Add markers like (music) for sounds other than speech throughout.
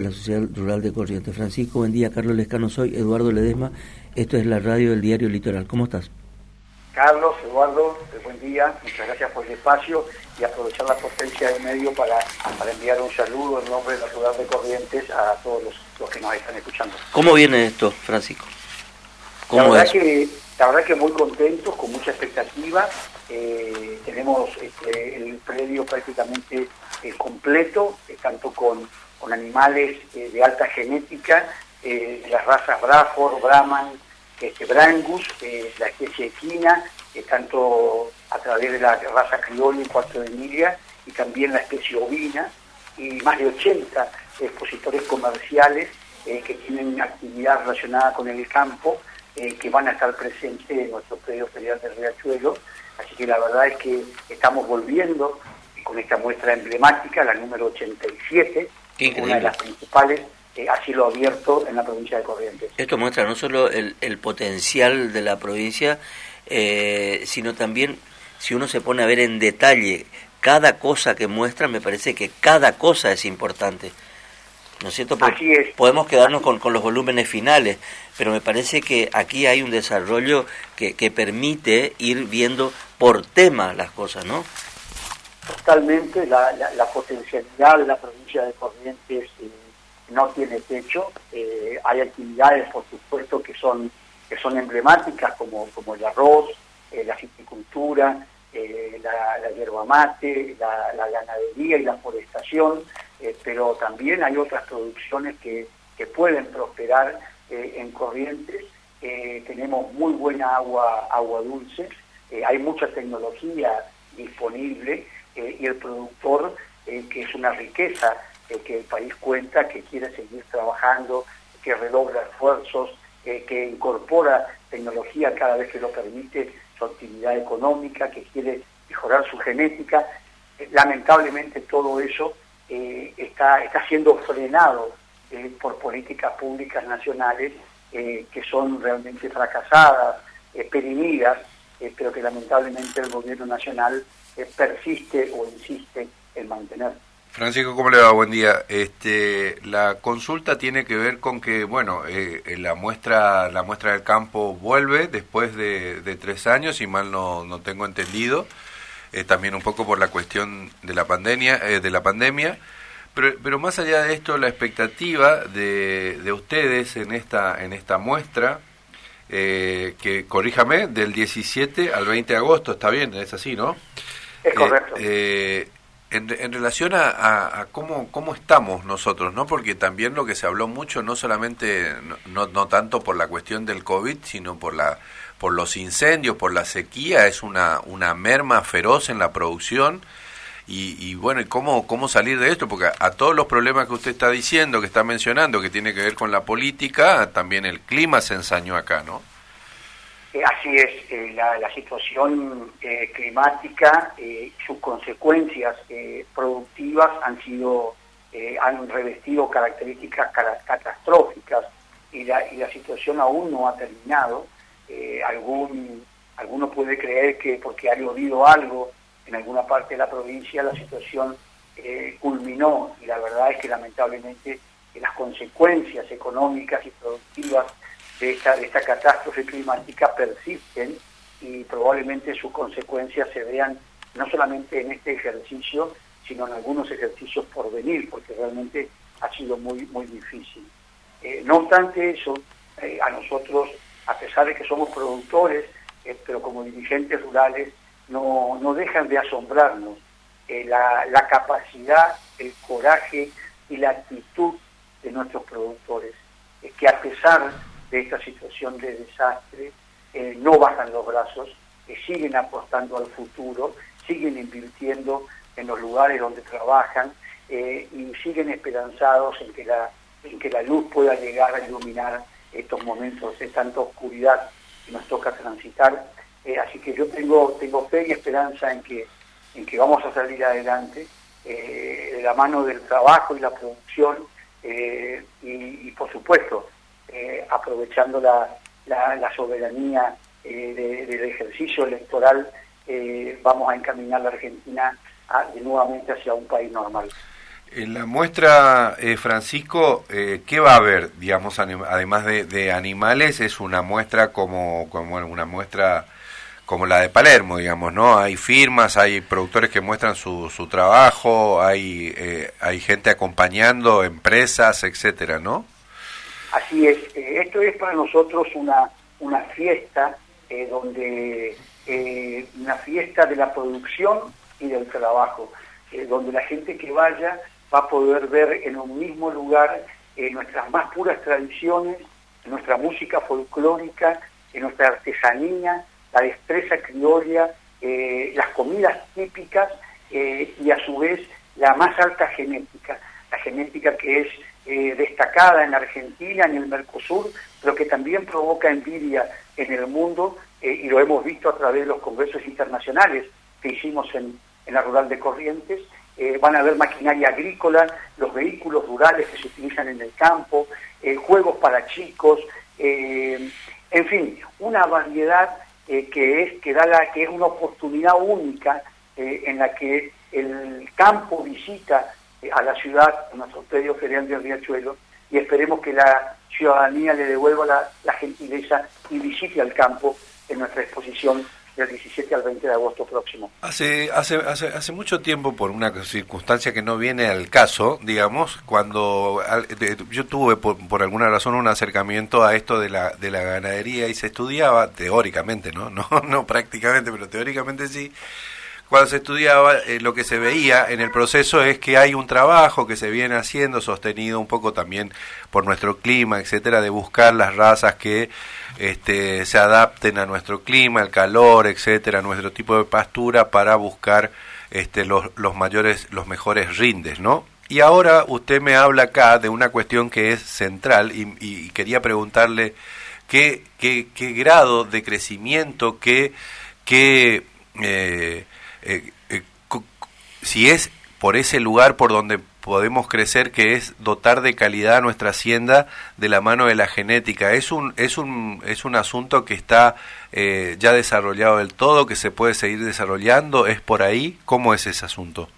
la Sociedad Rural de Corrientes. Francisco, buen día. Carlos Lescano soy, Eduardo Ledesma. Esto es la radio del diario Litoral. ¿Cómo estás? Carlos, Eduardo, eh, buen día. Muchas gracias por el espacio y aprovechar la potencia del medio para, para enviar un saludo en nombre de la Ciudad de Corrientes a todos los, que nos están escuchando. ¿Cómo viene esto, Francisco? ¿Cómo la, verdad Que, la verdad que muy contentos, con mucha expectativa. Eh, tenemos este, el predio prácticamente eh, completo, tanto con con animales eh, de alta genética, eh, las razas Braford, Brahman, este, Brangus, eh, la especie equina, tanto a través de la raza criolla y cuarto de Emilia, y también la especie ovina, y más de 80 expositores comerciales que tienen actividad relacionada con el campo, que van a estar presentes en nuestro predio ferial del Riachuelo. Así que la verdad es que estamos volviendo con esta muestra emblemática, la número 87, una de las principales eh, así lo abierto en la provincia de Corrientes. Esto muestra no solo el, el potencial de la provincia, eh, sino también si uno se pone a ver en detalle cada cosa que muestra, me parece que cada cosa es importante. ¿No es cierto? Así es. Podemos quedarnos con, con, los volúmenes finales, pero me parece que aquí hay un desarrollo que, que permite ir viendo por tema las cosas, ¿no? Totalmente la, la, potencialidad de la provincia de Corrientes eh, no tiene techo. Eh, hay actividades, por supuesto, que son, que son emblemáticas, como, como el arroz, eh, la silvicultura, la, la, hierba mate, la, ganadería y la forestación, pero también hay otras producciones que, que pueden prosperar en Corrientes. tenemos muy buena agua, agua dulce, hay mucha tecnología disponible eh, y el productor, eh, que es una riqueza eh, que el país cuenta, que quiere seguir trabajando, que redobla esfuerzos, que incorpora tecnología cada vez que lo permite, su actividad económica, que quiere mejorar su genética. lamentablemente todo eso está, está siendo frenado por políticas públicas nacionales que son realmente fracasadas, perimidas, pero que lamentablemente el gobierno nacional persiste o insiste en mantener. Francisco, ¿cómo le va? Buen día. Este, la consulta tiene que ver con que, bueno, eh, la muestra, la muestra del campo vuelve después de, tres años, y mal no, no tengo entendido, eh, también un poco por la cuestión de la pandemia, eh, de la pandemia. Pero, pero, más allá de esto, la expectativa de, de ustedes en esta, en esta muestra, que corríjame, del 17 al 20 de agosto, está bien, es así, ¿no? Es correcto. Eh, en, en, relación a, cómo, cómo estamos nosotros, ¿no? Porque también lo que se habló mucho, no solamente, no, no tanto por la cuestión del COVID, sino por la por los incendios, por la sequía, es una, una merma feroz en la producción. Y, y bueno, ¿y cómo, cómo salir de esto? Porque a, a, todos los problemas que usted está diciendo, que está mencionando, que tiene que ver con la política, también el clima se ensañó acá, ¿no? Eh, así es, eh, la, situación eh, climática, sus consecuencias productivas han sido, han revestido características catastróficas y la, situación aún no ha terminado. alguno puede creer que porque ha llovido algo en alguna parte de la provincia la situación culminó y la verdad es que lamentablemente las consecuencias económicas y productivas de esta, de esta catástrofe climática persisten y probablemente sus consecuencias se vean no solamente en este ejercicio, sino en algunos ejercicios por venir, porque realmente ha sido muy, muy difícil. Eh, no obstante eso, eh, a nosotros, a pesar de que somos productores, eh, pero como dirigentes rurales, no, no dejan de asombrarnos la, la capacidad, el coraje y la actitud de nuestros productores, que a pesar de esta situación de desastre, eh, no bajan los brazos, eh, siguen apostando al futuro, siguen invirtiendo en los lugares donde trabajan eh, y siguen esperanzados en que, la, en que la luz pueda llegar a iluminar estos momentos de tanta oscuridad que nos toca transitar. así que yo tengo, tengo fe y esperanza en que, en que vamos a salir adelante de la mano del trabajo y la producción y por supuesto eh, aprovechando la, la, soberanía eh, del ejercicio electoral, eh, vamos a encaminar la Argentina a, nuevamente hacia un país normal. En la muestra, eh, Francisco, eh, ¿qué va a haber, digamos, además de, animales? Es una muestra como, como una muestra como la de Palermo, digamos, ¿no? Hay firmas, hay productores que muestran su, su trabajo, hay, eh, hay gente acompañando, empresas, etcétera, ¿no? Así es. Eh, esto es para nosotros una, una fiesta, eh, donde una fiesta de la producción y del trabajo, donde la gente que vaya va a poder ver en un mismo lugar nuestras más puras tradiciones, nuestra música folclórica, nuestra artesanía, la destreza criolla, eh, las comidas típicas eh, y a su vez la más alta genética, la genética que es eh, destacada en Argentina, en el Mercosur, pero que también provoca envidia en el mundo y lo hemos visto a través de los congresos internacionales que hicimos en, la Rural de Corrientes. van a haber maquinaria agrícola, los vehículos rurales que se utilizan en el campo, juegos para chicos, en fin, una variedad eh, que es que da que es una oportunidad única eh, en la que el campo visita eh, a la ciudad, a nuestro predio ferial de Riachuelo, y esperemos que la ciudadanía le devuelva la, la gentileza y visite al campo en nuestra exposición del 17 al 20 de agosto próximo. Hace, hace, hace, hace mucho tiempo, por una circunstancia que no viene al caso, digamos, cuando yo tuve por, por, alguna razón un acercamiento a esto de la, de la ganadería y se estudiaba, teóricamente, ¿no? (laughs) No, no prácticamente, pero teóricamente sí, cuando se estudiaba, eh, lo que se veía en el proceso es que hay un trabajo que se viene haciendo, sostenido un poco también por nuestro clima, etcétera, de buscar las razas que este, se adapten a nuestro clima, el calor, etcétera, nuestro tipo de pastura para buscar este, los, los mayores, los mejores rindes, ¿no? Y ahora usted me habla acá de una cuestión que es central y, quería preguntarle qué, qué, qué, grado de crecimiento, qué, qué eh, eh, eh, si es por ese lugar por donde podemos crecer, que es dotar de calidad a nuestra hacienda de la mano de la genética. Es un, es un, es un asunto que está eh, ya desarrollado del todo, que se puede seguir desarrollando. ¿Es por ahí? ¿Cómo es ese asunto?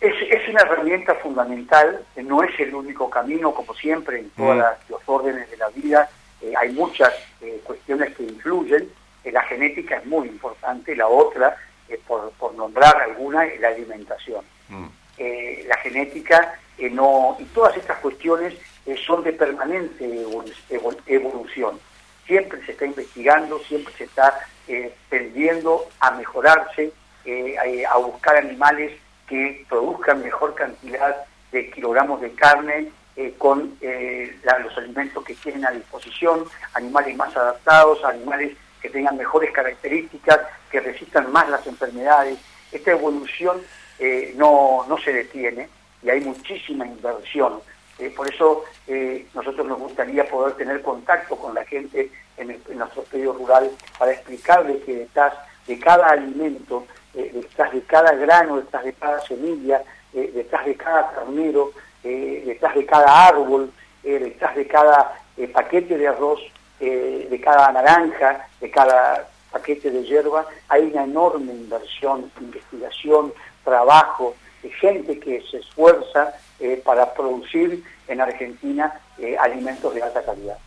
Es, es una herramienta fundamental, no es el único camino, como siempre, en todos mm. los órdenes de la vida. hay muchas cuestiones que influyen. la genética es muy importante. La otra por, por, nombrar alguna, la alimentación. Mm. Eh, la genética eh, no y todas estas cuestiones eh, son de permanente evolución. Siempre se está investigando, siempre se está tendiendo a mejorarse, a buscar animales que produzcan mejor cantidad de kilogramos de carne con los alimentos que tienen a disposición, animales más adaptados, animales que tengan mejores características, que resistan más las enfermedades. Esta evolución eh, no, no se detiene y hay muchísima inversión. Eh, por eso eh, nosotros nos gustaría poder tener contacto con la gente en, nuestro medio rural para explicarles que detrás de cada alimento, detrás de cada grano, detrás de cada semilla, detrás de cada carnero, detrás de cada árbol, detrás de cada paquete de arroz, de cada naranja, de cada paquete de hierba, hay una enorme inversión, investigación, trabajo, de gente que se esfuerza eh, para producir en Argentina eh, alimentos de alta calidad.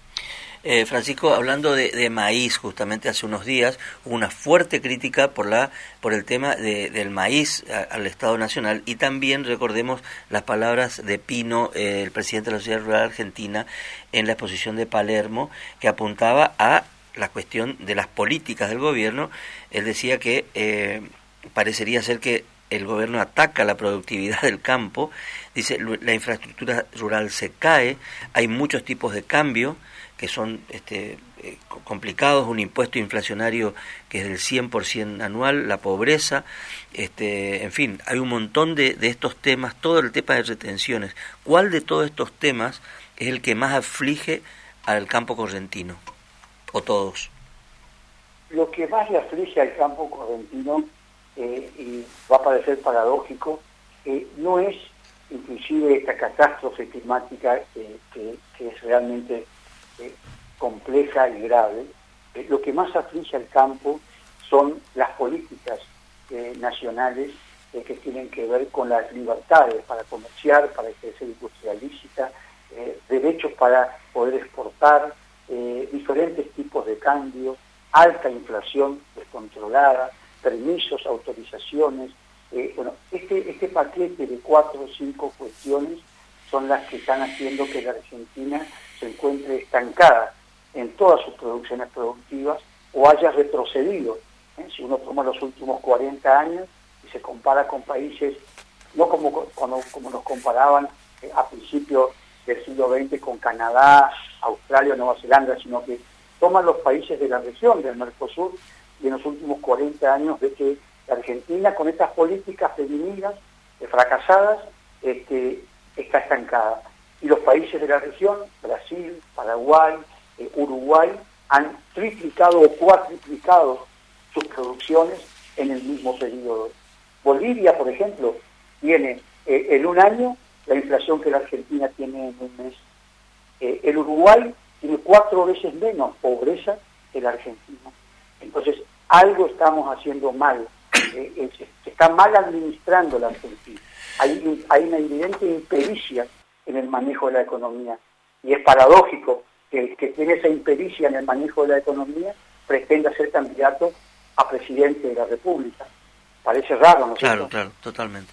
Eh, Francisco, hablando de, maíz, justamente hace unos días hubo una fuerte crítica por la por el tema del maíz al Estado Nacional y también recordemos las palabras de Pino, el presidente de la Sociedad Rural Argentina, en la exposición de Palermo, que apuntaba a la cuestión de las políticas del gobierno. Él decía que parecería ser que el gobierno ataca la productividad del campo, dice la infraestructura rural se cae, hay muchos tipos de cambio que son este, eh, complicados, un impuesto inflacionario que es del 100% anual, la pobreza, este, en fin, hay un montón de, de estos temas, todo el tema de retenciones. ¿Cuál de todos estos temas es el que más aflige al campo correntino? ¿O todos? Lo que más le aflige al campo correntino eh, y va a parecer paradójico, eh, no es inclusive esta catástrofe climática que, es realmente eh, compleja y grave, lo que más aflige al campo son las políticas nacionales eh, que tienen que ver con las libertades para comerciar, para ejercer industria lícita, eh, derechos para poder exportar, eh, diferentes tipos de cambio, alta inflación descontrolada, permisos, autorizaciones. bueno, este, este paquete de cuatro o cinco cuestiones son las que están haciendo que la Argentina se encuentre estancada en todas sus producciones productivas o haya retrocedido. Si uno toma los últimos 40 años, se compara con países, no como, como, nos comparaban eh, a principios del siglo XX con Canadá, Australia, Nueva Zelanda, sino que toman los países de la región del Mercosur y en los últimos 40 años ve que la Argentina con estas políticas femeninas eh, fracasadas este, está estancada. Y los países de la región, Brasil, Paraguay, eh, Uruguay, han triplicado o cuatriplicado sus producciones en el mismo periodo. Bolivia, por ejemplo, tiene eh, en un año la inflación que la Argentina tiene en un mes. El Uruguay tiene cuatro veces menos pobreza que la Argentina. Entonces, algo estamos haciendo mal. Eh, se está mal administrando la Argentina. Hay, hay una evidente impericia en el manejo de la economía. Y es paradójico que el que tiene esa impericia en el manejo de la economía pretenda ser candidato a presidente de la República parece raro, ¿no? Claro, claro, totalmente.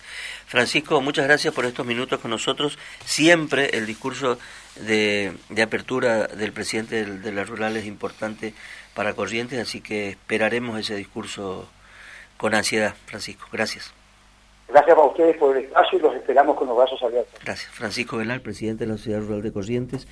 Francisco, muchas gracias por estos minutos con nosotros. Siempre el discurso de, apertura del presidente de, la rural es importante para Corrientes, así que esperaremos ese discurso con ansiedad, Francisco. Gracias. Gracias a ustedes por el espacio y los esperamos con los brazos abiertos. Gracias. Francisco Velar, presidente de la Ciudad Rural de Corrientes.